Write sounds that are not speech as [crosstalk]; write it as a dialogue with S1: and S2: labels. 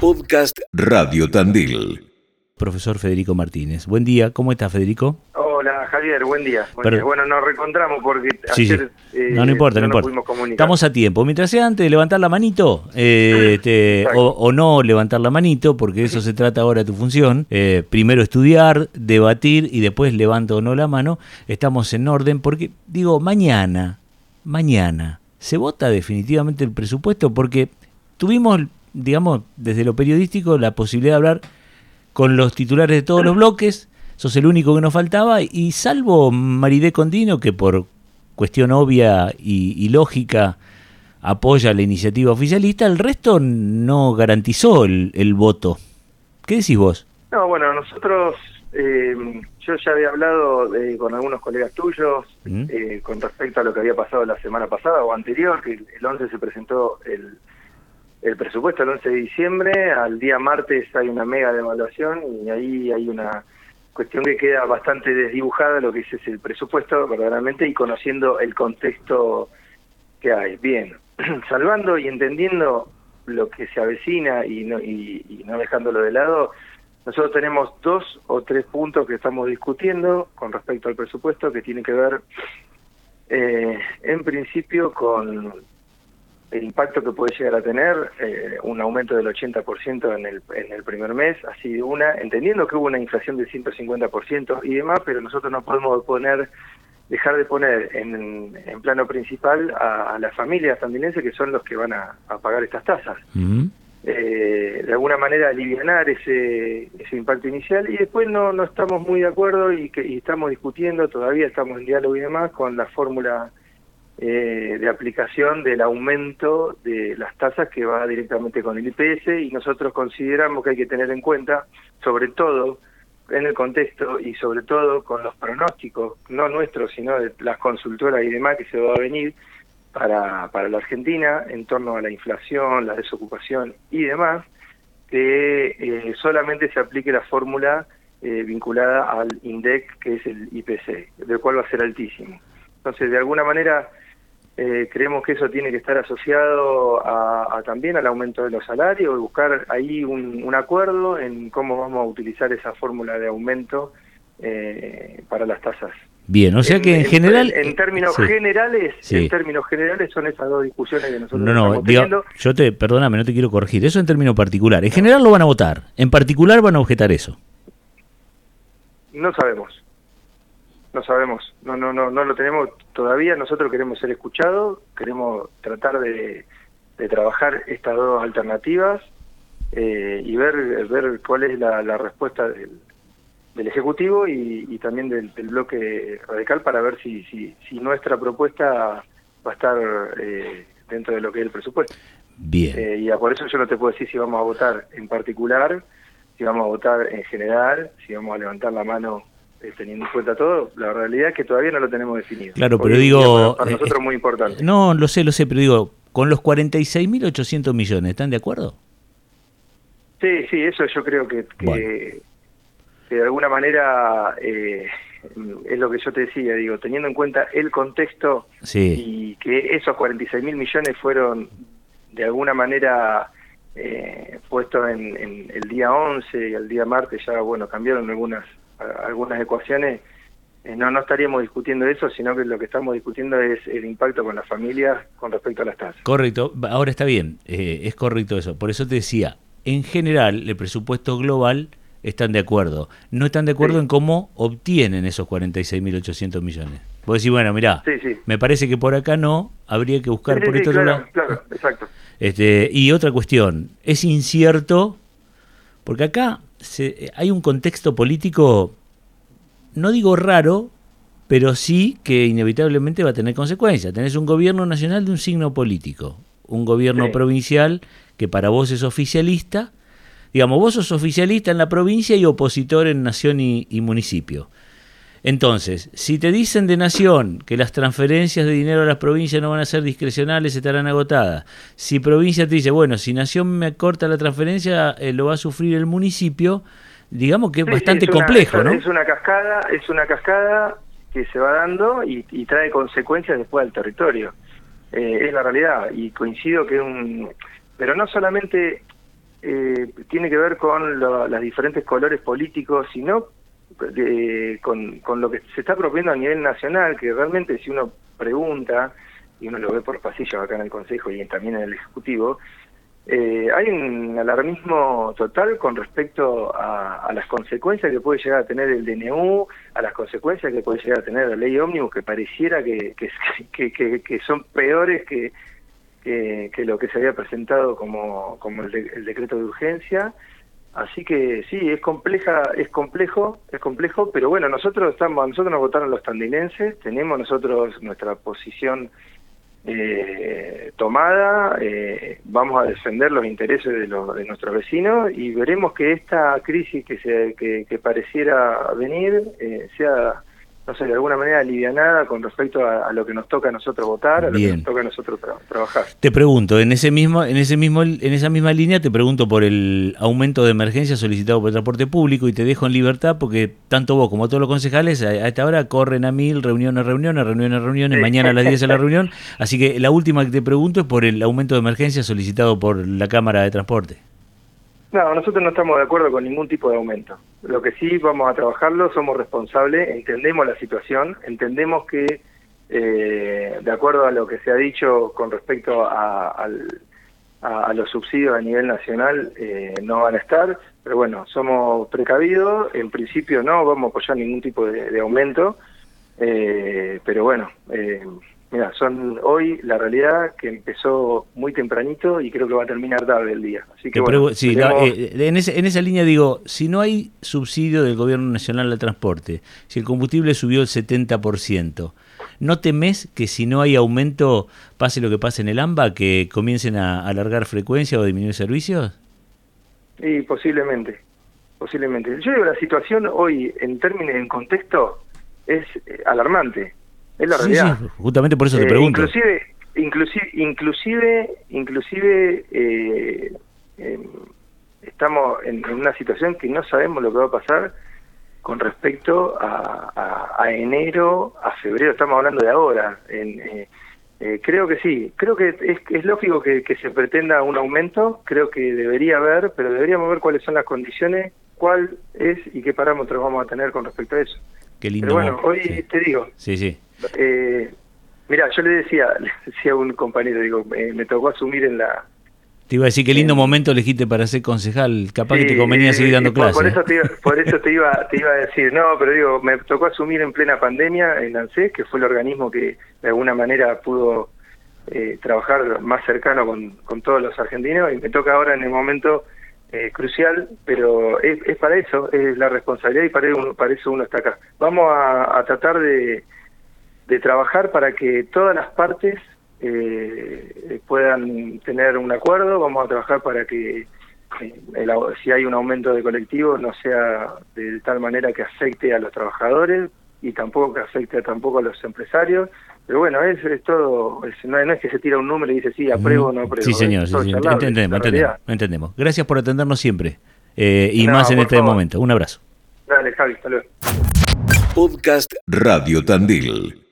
S1: Podcast Radio Tandil.
S2: Profesor Federico Martínez. Buen día, ¿cómo está Federico?
S3: Hola Javier, buen día. Bueno, nos reencontramos porque
S2: ayer eh, no, no importa, no, importa. Estamos a tiempo. Mientras sea antes de levantar la manito, eh, este, o, no levantar la manito, porque eso se trata ahora de tu función. Eh, primero estudiar, debatir y después levanto o no la mano. Estamos en orden porque, digo, mañana, mañana, se vota definitivamente el presupuesto porque tuvimos, digamos, desde lo periodístico la posibilidad de hablar con los titulares de todos los bloques, sos el único que nos faltaba, y salvo Maridé Condino, que por cuestión obvia y, lógica apoya la iniciativa oficialista, el resto no garantizó el, voto. ¿Qué decís vos?
S3: No, bueno, nosotros, eh, yo ya había hablado con algunos colegas tuyos ¿Mm? eh, con respecto a lo que había pasado la semana pasada o anterior, que el 11 se presentó el, el presupuesto el 11 de diciembre, al día martes hay una mega devaluación y ahí hay una cuestión que queda bastante desdibujada lo que es el presupuesto verdaderamente y conociendo el contexto que hay. Bien, [clears throat] salvando y entendiendo lo que se avecina y no, y, no dejándolo de lado, nosotros tenemos dos o tres puntos que estamos discutiendo con respecto al presupuesto que tiene que ver eh, en principio con el impacto que puede llegar a tener eh, un aumento del 80% en el, en el primer mes, así de una, entendiendo que hubo una inflación del 150% y demás, pero nosotros no podemos poner dejar de poner en, en plano principal a, las familias tandinenses que son los que van a, pagar estas tasas. Eh, de alguna manera aliviar ese, ese impacto inicial y después no, no estamos muy de acuerdo y, que, y estamos discutiendo, todavía estamos en diálogo y demás con la fórmula eh, de aplicación del aumento de las tasas que va directamente con el IPS y nosotros consideramos que hay que tener en cuenta, sobre todo en el contexto y sobre todo con los pronósticos, no nuestros, sino de las consultoras y demás que se va a venir para, para la Argentina en torno a la inflación, la desocupación y demás, que eh, solamente se aplique la fórmula eh, vinculada al INDEC, que es el IPC, del cual va a ser altísimo. Entonces, de alguna manera, eh, creemos que eso tiene que estar asociado a, también al aumento de los salarios, y buscar ahí un, acuerdo en cómo vamos a utilizar esa fórmula de aumento eh, para las tasas.
S2: Bien, o sea que en, general...
S3: En, términos generales, en términos generales son esas dos discusiones que nosotros no, no,
S2: estamos yo te, perdóname, no te quiero corregir, eso en términos particular. En general lo van a votar, en particular van a objetar eso.
S3: No sabemos no sabemos, no, no, no, no lo tenemos todavía. Nosotros queremos ser escuchados, queremos tratar de, trabajar estas dos alternativas eh, y ver, ver cuál es la, respuesta del, Ejecutivo y, también del, bloque radical para ver si, si, si nuestra propuesta va a estar eh, dentro de lo que es el presupuesto.
S2: Bien.
S3: Eh, y por eso yo no te puedo decir si vamos a votar en particular, si vamos a votar en general, si vamos a levantar la mano teniendo en cuenta todo, la realidad es que todavía no lo tenemos definido.
S2: Claro, pero digo...
S3: Para, nosotros es muy importante.
S2: No, lo sé, lo sé, pero digo, con los 46.800 millones, ¿están de acuerdo?
S3: Sí, sí, eso yo creo que, que, de alguna manera eh, es lo que yo te decía, digo, teniendo en cuenta el contexto y que esos 46 mil millones fueron de alguna manera eh, puestos en, en, el día 11 y el día martes ya, bueno, cambiaron algunas algunas ecuaciones, eh, no, no estaríamos discutiendo eso, sino que lo que estamos discutiendo es el impacto con las familias con respecto a las tasas.
S2: Correcto, ahora está bien, eh, es correcto eso. Por eso te decía, en general, el presupuesto global están de acuerdo. No están de acuerdo en cómo obtienen esos 46.800 millones. Vos decís, bueno, mirá, me parece que por acá no, habría que buscar por este otro lado.
S3: Claro, exacto.
S2: Este, y otra cuestión, es incierto, porque acá hay un contexto político, no digo raro, pero sí que inevitablemente va a tener consecuencias. Tenés un gobierno nacional de un signo político, un gobierno provincial que para vos es oficialista. Digamos, vos sos oficialista en la provincia y opositor en nación y municipio. Entonces, si te dicen de Nación que las transferencias de dinero a las provincias no van a ser discrecionales, estarán agotadas. Si provincia te dice, bueno, si Nación me corta la transferencia, eh, lo va a sufrir el municipio, digamos que es bastante complejo, ¿no?
S3: Es una cascada, es una cascada que se va dando y, trae consecuencias después al territorio. Eh, es la realidad y coincido que un... Pero no solamente eh, tiene que ver con los diferentes colores políticos, sino con, con lo que se está proponiendo a nivel nacional, que realmente si uno pregunta, y uno lo ve por pasillos acá en el Consejo y también en el Ejecutivo, eh, hay un alarmismo total con respecto a, las consecuencias que puede llegar a tener el DNU, a las consecuencias que puede llegar a tener la ley ómnibus, que pareciera que, que, [laughs] son peores que, lo que se había presentado como, como el, el decreto de urgencia. Así que sí, es compleja, es complejo, es complejo, pero bueno, nosotros estamos, nosotros nos votaron los tandinenses, tenemos nosotros nuestra posición eh, tomada, eh, vamos a defender los intereses de, los, de nuestros vecinos y veremos que esta crisis que, se, que, pareciera venir eh, sea no sé, de alguna manera alivianada con respecto a, lo que nos toca a nosotros votar, a lo que nos toca a nosotros trabajar.
S2: Te pregunto, en ese mismo, en ese mismo, en esa misma línea te pregunto por el aumento de emergencia solicitado por el transporte público y te dejo en libertad porque tanto vos como todos los concejales a, esta hora corren a mil, reuniones, reuniones, reuniones, reuniones, mañana a las 10 de la [laughs] reunión, así que la última que te pregunto es por el aumento de emergencia solicitado por la Cámara de Transporte.
S3: No, nosotros no estamos de acuerdo con ningún tipo de aumento. Lo que sí vamos a trabajarlo, somos responsables, entendemos la situación, entendemos que eh, de acuerdo a lo que se ha dicho con respecto a, los subsidios a nivel nacional, eh, no van a estar, pero bueno, somos precavidos, en principio no vamos a apoyar ningún tipo de, aumento, eh, pero bueno, Mira, son hoy la realidad que empezó muy tempranito y creo que va a terminar tarde el día. Así que
S2: eh, en, ese, en esa línea digo, si no hay subsidio del Gobierno Nacional al transporte, si el combustible subió el 70%, ¿no temes que si no hay aumento pase lo que pase en el AMBA, que comiencen a alargar frecuencia o disminuir servicios?
S3: Sí, posiblemente, posiblemente. Yo digo, la situación hoy, en términos, en contexto, es eh, alarmante es la realidad.
S2: justamente por eso te eh, pregunto.
S3: Inclusive, inclusive, inclusive, inclusive eh, em, estamos en, una situación que no sabemos lo que va a pasar con respecto a, enero, a febrero, estamos hablando de ahora. En, eh, creo que sí, creo que es, es lógico que, se pretenda un aumento, creo que debería haber, pero deberíamos ver cuáles son las condiciones, cuál es y qué parámetros vamos a tener con respecto a eso.
S2: Qué lindo.
S3: Pero bueno, hoy te digo,
S2: sí, sí.
S3: Eh, mira, yo le decía, [laughs] le decía a un compañero, digo, me tocó asumir en la...
S2: Te iba a decir qué lindo momento elegiste para ser concejal, capaz que te convenía seguir dando clases.
S3: Por, eso, te iba, por eso te iba, te iba a decir, no, pero digo, me tocó asumir en plena pandemia en ANSES, que fue el organismo que de alguna manera pudo eh, trabajar más cercano con, con todos los argentinos, y me toca ahora en el momento eh, crucial, pero es, es, para eso, es la responsabilidad y para, uno, para eso uno está acá. Vamos a tratar de trabajar para que todas las partes eh, puedan tener un acuerdo, vamos a trabajar para que eh, si hay un aumento de colectivo no sea de tal manera que afecte a los trabajadores y tampoco que afecte tampoco a los empresarios. Pero bueno, es, es todo, no, es que se tira un número y dice sí, apruebo o no apruebo.
S2: Sí, señor, entendemos, entendemos, Gracias por atendernos siempre eh, y más en este momento. Un abrazo.
S3: Dale, Javi, hasta luego.
S1: Podcast Radio Tandil.